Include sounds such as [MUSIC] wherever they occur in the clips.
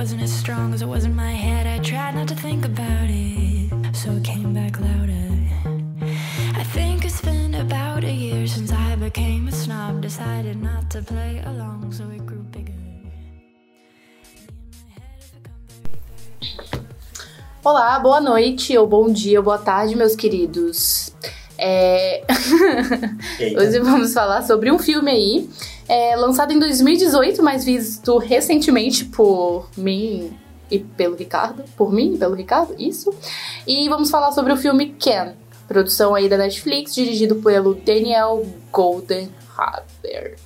wasn't as strong as it was in my head. I tried not to think about it, so it came back louder. I think it's been about a year since I became a snob. Decided not to play along, so it grew bigger. Olá, boa noite, ou bom dia, ou boa tarde, meus queridos. É... [LAUGHS] Hoje vamos falar sobre um filme aí, é, lançado em 2018, mas visto recentemente por mim e pelo Ricardo. Por mim e pelo Ricardo, isso. E vamos falar sobre o filme Ken, produção aí da Netflix, dirigido pelo Daniel Goldenhaber.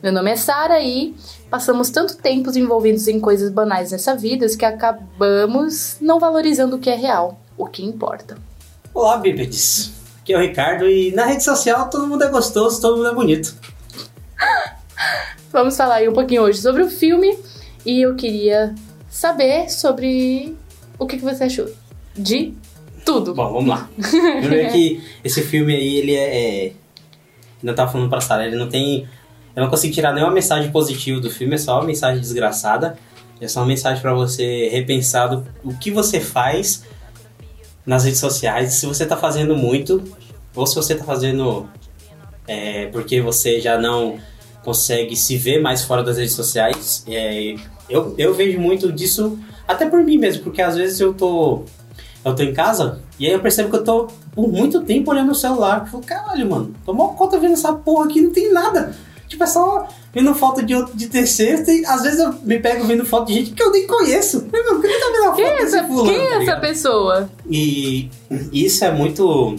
Meu nome é Sara e passamos tanto tempo envolvidos em coisas banais nessa vida que acabamos não valorizando o que é real, o que importa. Olá, bípedes. Aqui é o Ricardo e na rede social todo mundo é gostoso, todo mundo é bonito. Vamos falar aí um pouquinho hoje sobre o filme e eu queria saber sobre o que, que você achou de tudo. Bom, vamos lá. Primeiro que esse filme aí, ele é... é... Ainda tava falando pra Sara, ele não tem... Eu não consigo tirar nenhuma mensagem positiva do filme, é só uma mensagem desgraçada. É só uma mensagem pra você repensar do, o que você faz nas redes sociais, se você tá fazendo muito, ou se você tá fazendo é, porque você já não consegue se ver mais fora das redes sociais. É, eu, eu vejo muito disso até por mim mesmo, porque às vezes eu tô, eu tô em casa e aí eu percebo que eu tô por muito tempo olhando o celular. Eu falo, caralho, mano, tô mal conta vendo essa porra aqui, não tem nada. Tipo, é só vendo foto de, outro- de terceiro e às vezes eu me pego vendo foto de gente que eu nem conheço. Meu irmão, por que tá vendo a foto Quem é desse essa, fulano, quem é tá essa pessoa? E isso é muito.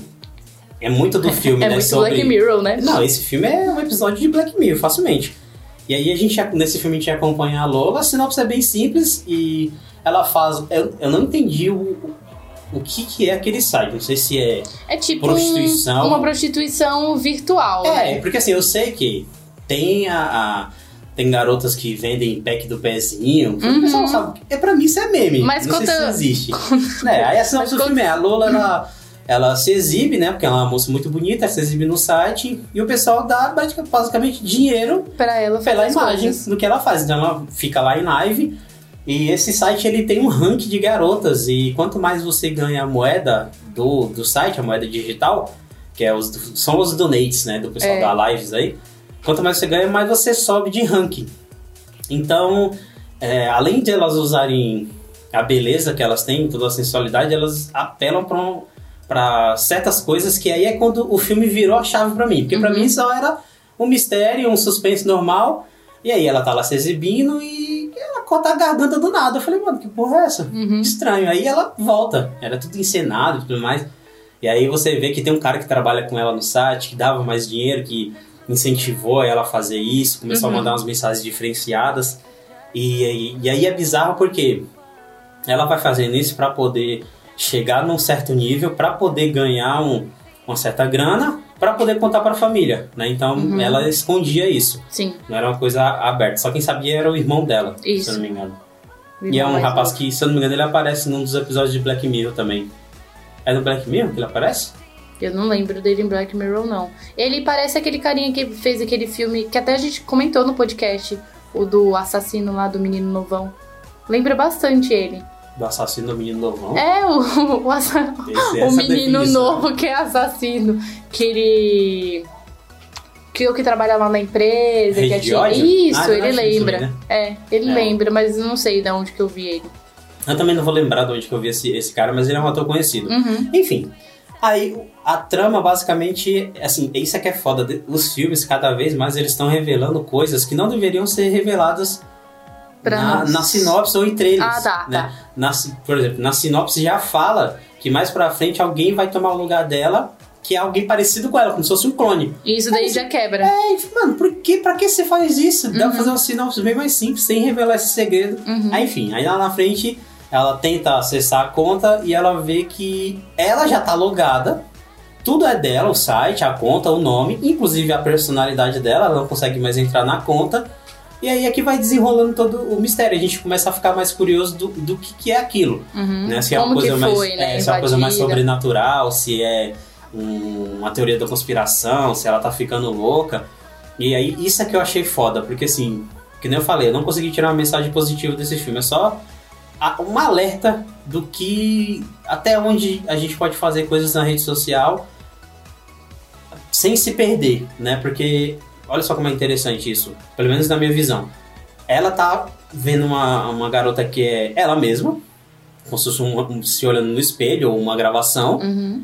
É muito do filme, é né? muito sobre... Black Mirror, né? Não, esse filme é um episódio de Black Mirror, facilmente. E aí a gente, nesse filme a gente acompanha a Lola, a sinopse é bem simples e ela faz... Eu, eu não entendi o, o, que que é aquele site, não sei se é... É tipo Prostituição. um- uma prostituição virtual, É, né? porque assim, eu sei que tem a... a- tem garotas que vendem pack do pezinho. O pessoal sabe. É, pra mim isso é meme. Uhum. Mas não sei conta- se existe. [LAUGHS] É, aí a sinopse do filme é a Lola, ela, ela se exibe, né? Porque ela é uma moça muito bonita, ela se exibe no site. E o pessoal dá basic- basicamente dinheiro Pra ela pela imagem coisas. do que ela faz. Então ela fica lá em live. E esse site ele tem um ranking de garotas. E quanto mais você ganha a moeda do, do site, a moeda digital, que é os, são os donates, né? Do pessoal É. da lives aí. Quanto mais você ganha, mais você sobe de ranking. Então, é, além de elas usarem a beleza que elas têm, toda a sensualidade, elas apelam pra um- pra certas coisas que aí é quando o filme virou a chave pra mim. Porque pra Uhum. mim só era um mistério, um suspense normal. E aí ela tá lá se exibindo e ela corta a garganta do nada. Eu falei, mano, que porra é essa? Uhum. Estranho. Aí ela volta. Era tudo encenado e tudo mais. E aí você vê que tem um cara que trabalha com ela no site, que dava mais dinheiro, que incentivou ela a fazer isso, começou Uhum. a mandar umas mensagens diferenciadas. E, e, e aí é bizarro porque ela vai fazendo isso pra poder chegar num certo nível, pra poder ganhar um- uma certa grana, pra poder contar pra família, né? Então Uhum. ela escondia isso. Sim. Não era uma coisa aberta. Só quem sabia era o irmão dela, Isso. se eu não me engano. E é um rapaz que, se eu não me engano, ele aparece num dos episódios de Black Mirror também. É no Black Mirror que ele aparece? Eu não lembro dele em Black Mirror, não. Ele parece aquele carinha que fez aquele filme que até a gente comentou no podcast, o do assassino lá do menino novão. Lembra bastante ele. Do assassino do menino novão? É, o, o, o menino definição. novo que é assassino. Que ele. Que o que trabalha lá na empresa. Rede que é? Isso, Ah, ele lembra. também, né? É, ele É. lembra, mas não sei de onde que eu vi ele. Eu também não vou lembrar de onde que eu vi esse, esse cara, mas ele é um ator conhecido. Uhum. Enfim. Aí a trama basicamente, assim, isso é que é foda. Os filmes, cada vez mais, eles estão revelando coisas que não deveriam ser reveladas Pra na, nós. na sinopse ou em trailers. Ah, tá, né? tá. Na, por exemplo, na sinopse já fala que mais pra frente alguém vai tomar o lugar dela, que é alguém parecido com ela, como se fosse um clone. Isso daí já quebra. É, mano, por que, pra que você faz isso? Dá Uhum. pra fazer uma sinopse bem mais simples, sem revelar esse segredo. Uhum. Aí, enfim, aí lá na frente ela tenta acessar a conta e ela vê que ela já tá logada. Tudo é dela, o site, a conta, o nome, inclusive a personalidade dela, ela não consegue mais entrar na conta. E aí é que vai desenrolando todo o mistério. A gente começa a ficar mais curioso do, do que, que é aquilo. Uhum. Né? Se é uma Como coisa que mais, foi, né? é, se é uma coisa mais sobrenatural, se é um- uma teoria da conspiração, se ela tá ficando louca. E aí, isso é que eu achei foda, porque assim, que nem eu falei, eu não consegui tirar uma mensagem positiva desse filme, é só a- um alerta do que até onde a gente pode fazer coisas na rede social sem se perder, né? Porque olha só como é interessante isso, pelo menos na minha visão. Ela tá vendo uma, uma garota que é ela mesma, como se fosse um- se olhando no espelho ou uma gravação, Uhum.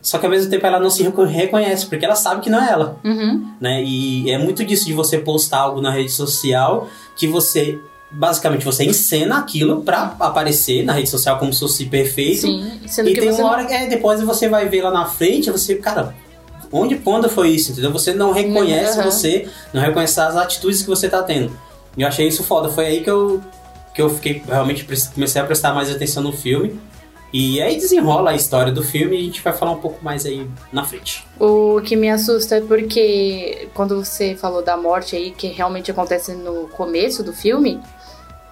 só que ao mesmo tempo ela não se reco- reconhece, porque ela sabe que não é ela Uhum. né? E é muito disso de você postar algo na rede social que você basicamente você encena aquilo pra aparecer na rede social como se fosse perfeito. Sim, sendo E que tem uma não- hora que é, depois você vai ver lá na frente, você, cara, onde quando foi isso, entendeu? Você não reconhece Aham. você, não reconhece as atitudes que você tá tendo. E eu achei isso foda, foi aí que eu que eu fiquei realmente comecei a prestar mais atenção no filme. E aí desenrola a história do filme e a gente vai falar um pouco mais aí na frente. O que me assusta é porque quando você falou da morte aí, que realmente acontece no começo do filme,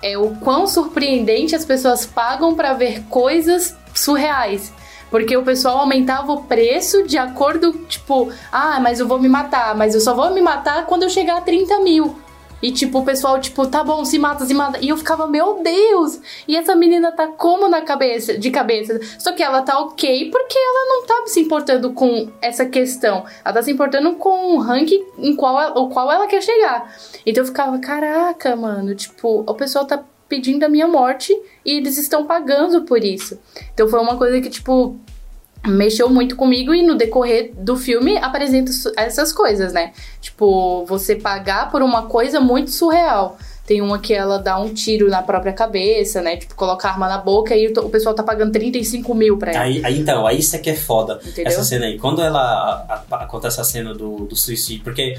é o quão surpreendente as pessoas pagam pra ver coisas surreais. Porque o pessoal aumentava o preço de acordo, tipo, ah, mas eu vou me matar, mas eu só vou me matar quando eu chegar a 30 mil. E tipo, o pessoal, tipo, tá bom, se mata, se mata. E eu ficava, meu Deus! E essa menina tá como na cabeça, de cabeça? Só que ela tá ok porque ela não tá se importando com essa questão. Ela tá se importando com o ranking em qual o qual ela quer chegar. Então eu ficava, caraca, mano, tipo, o pessoal tá pedindo a minha morte e eles estão pagando por isso. Então foi uma coisa que, tipo, mexeu muito comigo e no decorrer do filme apresenta essas coisas, né? Tipo, você pagar por uma coisa muito surreal. Tem uma que ela dá um tiro na própria cabeça, né? Tipo, coloca a arma na boca e o pessoal tá pagando 35 mil pra ela. Aí, aí, então, aí isso é que é foda. Entendeu? Essa cena aí. Quando ela. a- a- acontece a cena do, do suicídio, porque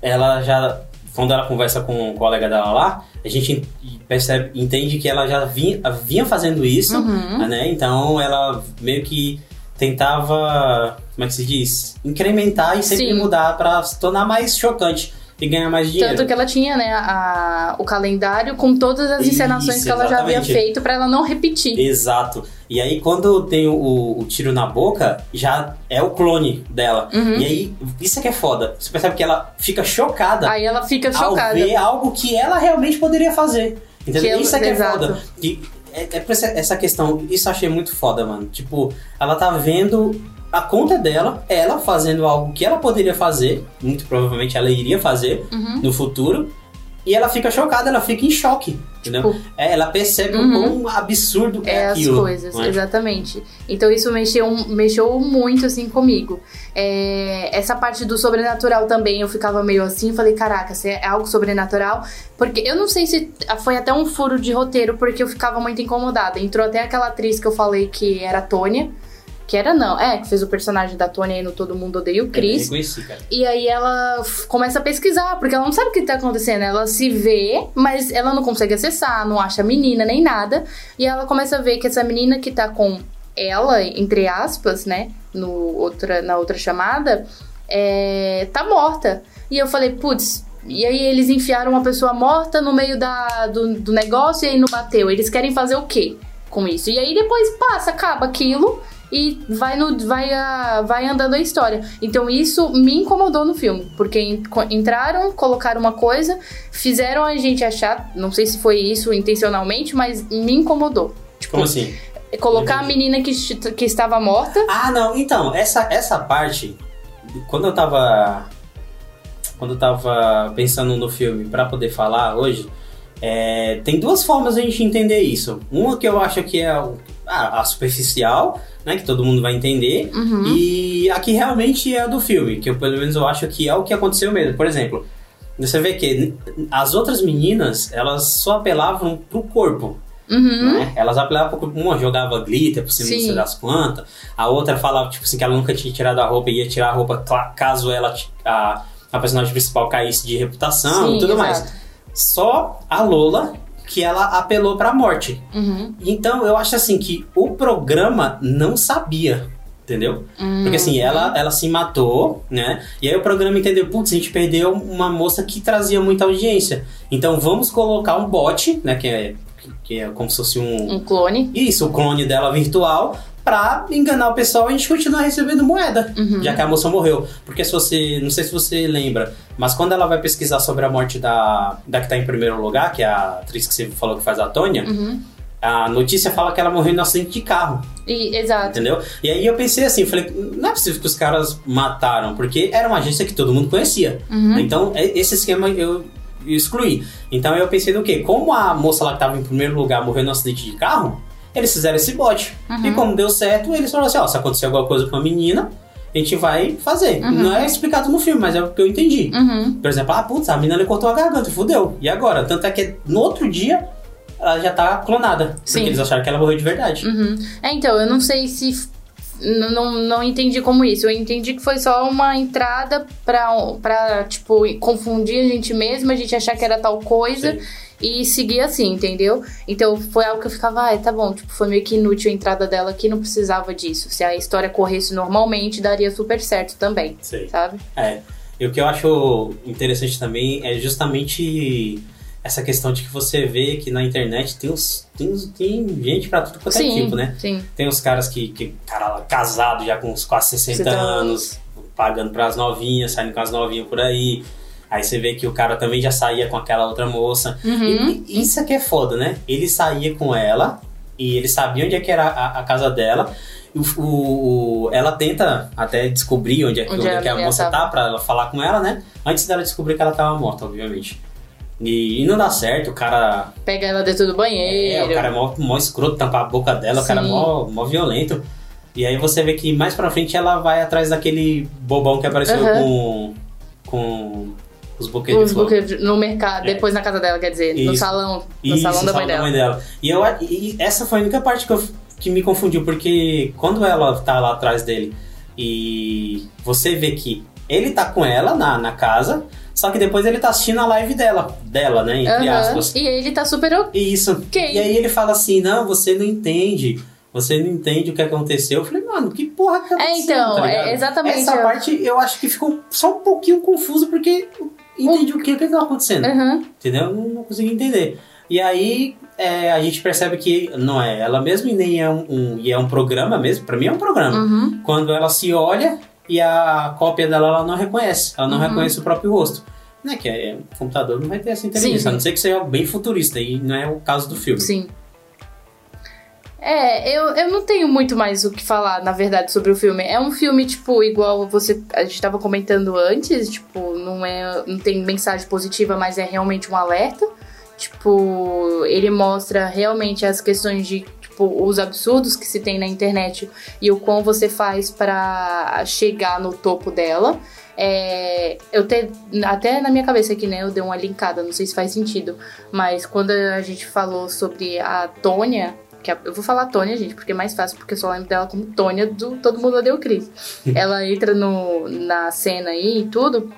ela já. Quando ela conversa com o colega dela lá, a gente percebe, entende que ela já vinha, vinha fazendo isso, Uhum. né? Então ela meio que tentava. Como é que se diz? Incrementar e sempre Sim. mudar pra se tornar mais chocante e ganhar mais dinheiro. Tanto que ela tinha, né, a- o calendário com todas as Isso, encenações que ela já havia exatamente. feito pra ela não repetir. Exato. E aí, quando tem o, o tiro na boca, já é o clone dela. Uhum. E aí, isso é que é foda. Você percebe que ela fica chocada Aí ela fica ao chocada. ver algo que ela realmente poderia fazer. Entendeu? Que isso é que é exato. foda. E é, é por essa, essa questão, isso eu achei muito foda, mano. Tipo, ela tá vendo a conta dela, ela fazendo algo que ela poderia fazer, muito provavelmente ela iria fazer Uhum. no futuro. E ela fica chocada, ela fica em choque, entendeu? Tipo, É, ela percebe Uhum. o quão absurdo é, É, as aquilo. coisas, não é? exatamente. Então isso mexeu, mexeu muito assim comigo. É, essa parte do sobrenatural também eu ficava meio assim, falei, caraca, se é algo sobrenatural. Porque eu não sei se foi até um furo de roteiro, porque eu ficava muito incomodada. Entrou até aquela atriz que eu falei que era a Tônia. Que era não, é, que fez o personagem da Tônia aí no Todo Mundo Odeia o Eu Chris. reconheci, cara. E aí ela começa a pesquisar, porque ela não sabe o que tá acontecendo. Ela se vê, mas ela não consegue acessar, não acha a menina nem nada. E ela começa a ver que essa menina que tá com ela, entre aspas, né, no outra, na outra chamada, é, tá morta. E eu falei, putz. E aí eles enfiaram uma pessoa morta no meio da, do, do negócio e aí não bateu. Eles querem fazer o quê com isso? E aí depois passa, acaba aquilo e vai, no, vai, a, vai andando a história. Então isso me incomodou no filme, porque entraram, colocaram uma coisa, fizeram a gente achar, não sei se foi isso intencionalmente, mas me incomodou. Tipo, Como assim? colocar a menina que, que estava morta. Ah, não, então, essa, essa parte, quando eu tava. Quando eu tava pensando no filme pra poder falar hoje, é, tem duas formas de a gente entender isso. Uma que eu acho que é a, a superficial, né? Que todo mundo vai entender. Uhum. E a que realmente é a do filme, que eu, pelo menos eu acho que é o que aconteceu mesmo. Por exemplo, você vê que as outras meninas, elas só apelavam pro corpo. Uhum. né? Elas apelavam pro uma jogava glitter por cima Sim. das quantas, a outra falava tipo assim que ela nunca tinha tirado a roupa e ia tirar a roupa caso ela a, a personagem principal caísse de reputação Sim, e tudo exato. mais. Só a Lola que ela apelou pra morte. Uhum. Então eu acho assim que o programa não sabia. Entendeu? Porque assim, ela, ela se matou, né? E aí o programa entendeu, putz, a gente perdeu uma moça que trazia muita audiência. Então vamos colocar um bot, né? Que é, que é como se fosse um, Um clone. isso, o clone dela virtual, pra enganar o pessoal e a gente continuar recebendo moeda, Uhum. já que a moça morreu. Porque se você, não sei se você lembra, mas quando ela vai pesquisar sobre a morte da, da que tá em primeiro lugar, que é a atriz que você falou que faz a Tônia, Uhum. a notícia fala que ela morreu em um acidente de carro, E, exato. entendeu? E aí eu pensei assim, falei, não é possível que os caras mataram, porque era uma agência que todo mundo conhecia. Uhum. Então, é- esse esquema eu excluí. Então eu pensei no quê? Como a moça lá que tava em primeiro lugar morreu num acidente de carro, eles fizeram esse bote. Uhum. E como deu certo, eles falaram assim, ó, se acontecer alguma coisa com a menina, a gente vai fazer. Não é explicado no filme, mas é o que eu entendi. Uhum. Por exemplo, ah, putz, a menina cortou a garganta, fudeu. E agora? Tanto é que no outro dia, ela já tá clonada. Sim. Porque eles acharam que ela morreu de verdade. Uhum. É, então, eu não sei se. Não, não entendi como isso. Eu entendi que foi só uma entrada pra, pra, tipo, confundir a gente mesmo, a gente achar que era tal coisa Sim. E seguir assim, entendeu? Então foi algo que eu ficava, ah, tá bom, tipo, foi meio que inútil a entrada dela aqui, não precisava disso. Se a história corresse normalmente, daria super certo também, Sei. sabe? É. E o que eu acho interessante também é justamente essa questão de que você vê que na internet tem, os, tem, tem gente pra tudo quanto é tipo, né? sim. Tem os caras que, que cara casado já com uns quase 60 60 anos, pagando pras novinhas, saindo com as novinhas por aí. Aí você vê que o cara também já saía com aquela outra moça. Uhum. E, isso aqui é foda, né? Ele saía com ela e ele sabia onde é que era a, a casa dela. O, o- ela tenta até descobrir onde é, que- Onde onde é a que a moça tava. tá pra ela falar com ela, né? Antes dela descobrir que ela tava morta, obviamente. E, e não dá certo, o cara Pega ela dentro do é, banheiro. o cara é mó, mó escroto, tampar a boca dela, o cara é Sim. mó, mó violento. E aí você vê que mais pra frente ela vai atrás daquele bobão que apareceu com, com os buquês de Os flor. buquês no mercado, É. depois na casa dela, quer dizer, no Isso. salão, no Isso, salão da mãe salão dela. E, eu, e essa foi a única parte que, eu, que me confundiu, porque quando ela tá lá atrás dele e você vê que ele tá com ela na, na casa, só que depois ele tá assistindo a live dela, dela, né? Entre Aham. aspas. E ele tá super ok. Isso. E aí ele fala assim: não, você não entende. Você não entende o que aconteceu. Eu falei, mano, que porra que aconteceu? então, tá é exatamente, Essa eu- parte eu acho que ficou só um pouquinho confuso, porque entendi o que, o que tava acontecendo. Aham. Entendeu? Não, não consegui entender. E aí é, a gente percebe que não é ela mesma e nem é um, um- e é um programa mesmo. Pra mim é um programa. Uhum. Quando ela se olha e a cópia dela ela não reconhece. Ela não Uhum. reconhece o próprio rosto. Né, que é, o computador não vai ter essa inteligência, Sim. a não ser que seja bem futurista, e não é o caso do filme. Sim. É, eu, eu não tenho muito mais o que falar, na verdade, sobre o filme. É um filme, tipo, igual você a gente tava comentando antes, tipo, não é. não tem mensagem positiva, mas é realmente um alerta. Tipo, ele mostra realmente as questões de, tipo, os absurdos que se tem na internet e o quão você faz pra chegar no topo dela. É, eu te, até na minha cabeça aqui, né, eu dei uma linkada, não sei se faz sentido, mas quando a gente falou sobre a Tônia, que a- eu vou falar Tônia, gente, porque é mais fácil, porque eu só lembro dela como Tônia do Todo Mundo Odeia o Chris. Ela entra no, na cena aí e tudo,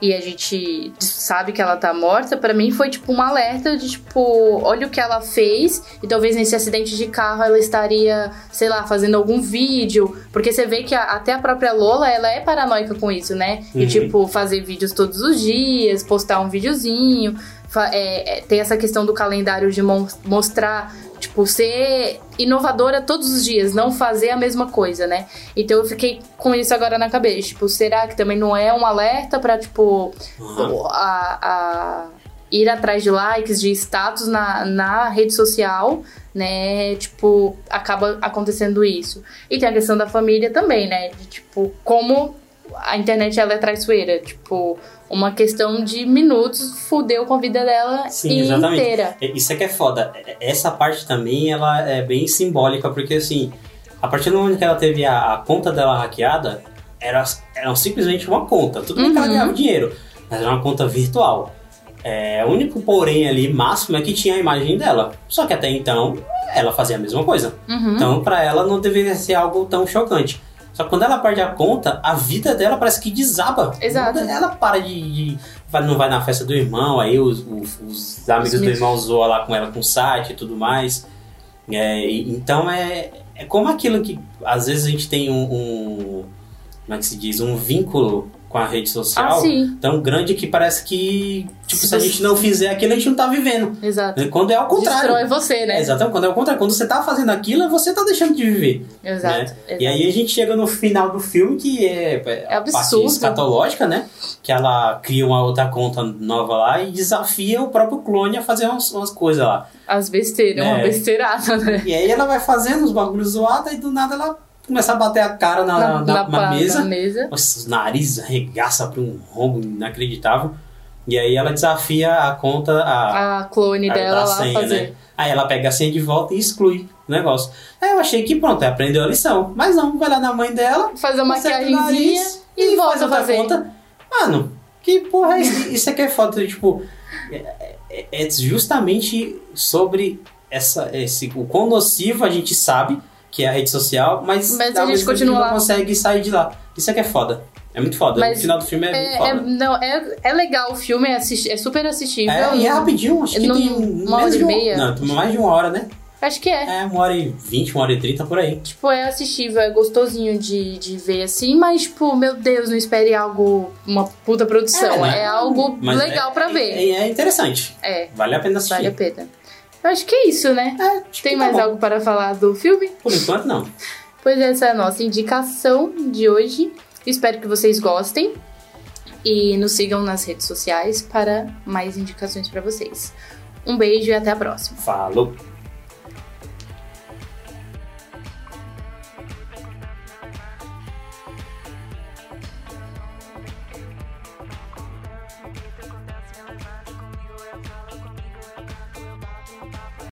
e a gente sabe que ela tá morta, pra mim foi tipo um alerta de tipo, olha o que ela fez, e talvez nesse acidente de carro ela estaria, sei lá, fazendo algum vídeo, porque você vê que a- até a própria Lola, ela é paranoica com isso, né? E Uhum. tipo, fazer vídeos todos os dias, postar um videozinho, é, é, tem essa questão do calendário de mostrar, tipo, ser inovadora todos os dias, não fazer a mesma coisa, né? Então eu fiquei com isso agora na cabeça, tipo, será que também não é um alerta pra, tipo, Aham. a, a ir atrás de likes, de status na, na rede social, né? Tipo, acaba acontecendo isso. E tem a questão da família também, né? De, tipo, como a internet ela é traiçoeira. Tipo, uma questão de minutos fudeu com a vida dela Sim, exatamente. inteira. É, Isso é que é foda. Essa parte também, ela é bem simbólica, porque assim, a partir do momento que ela teve a, a conta dela hackeada, era, era simplesmente uma conta. Tudo bem que ela Uhum. ganhava dinheiro, mas era uma conta virtual. É, o único porém ali, máximo, é que tinha a imagem dela. Só que até então, ela fazia a mesma coisa. Uhum. Então, pra ela, não deveria ser algo tão chocante. Só que quando ela perde a conta, a vida dela parece que desaba. Exato. Ela para de. de- não vai na festa do irmão, aí os, os- os amigos Os do irmão zoam lá com ela com site e tudo mais. É, então é, é como aquilo que às vezes a gente tem um, um- Como é que se diz? Um vínculo com a rede social Ah, tão grande que parece que, tipo, se a gente não fizer aquilo, a gente não tá vivendo. Exato. Quando é ao contrário. Destrói você, né? É, exatamente, quando é o contrário. Quando você tá fazendo aquilo, você tá deixando de viver. Exato. né? exato. E aí a gente chega no final do filme, que é, É a parte absurdo. escatológica, né? Que ela cria uma outra conta nova lá e desafia o próprio clone a fazer umas, umas coisas lá. As besteiras, uma É. besteirada, né? E aí ela vai fazendo os bagulhos zoados e do nada ela começa a bater a cara na, na, na- na mesa. mesa. Nossa, os narizes arregaça pra um rombo inacreditável. E aí ela desafia a conta, a, A clone a- dela lá senha, fazer. né? Aí ela pega a senha de volta e exclui o negócio. Aí eu achei que pronto, aprendeu a lição. Mas não, vai lá na mãe dela, Fazer uma maquiagemzinha nariz e, volta faz a fazer. conta. Mano, que porra é isso? Isso aqui é foda, tipo... É, é- é justamente sobre essa, esse, o quão nocivo a gente sabe que é a rede social, mas, Mas a gente continua não consegue sair de lá. Isso aqui é foda. É muito foda. Mas no final do filme é, muito É, foda. é- não, é, é legal o filme, é, assisti- é super assistível. É, e é rapidinho, acho que Num- tem uma hora menos e de meia. Não, tem mais de uma hora, né? Acho que é. É, uma hora e vinte, uma hora e trinta, por aí. Tipo, é assistível, é gostosinho de, de ver assim, mas, tipo, meu Deus, não espere algo, uma puta produção. né? É, algo Mas legal é- pra é- ver. É, é interessante. É, Vale a pena assistir. vale a pena. Eu acho que é isso, né? É, acho Tem que tá mais bom. algo para falar do filme? Por enquanto, não. Pois essa é a nossa indicação de hoje. Espero que vocês gostem e nos sigam nas redes sociais para mais indicações para vocês. Um beijo e até a próxima. Falou.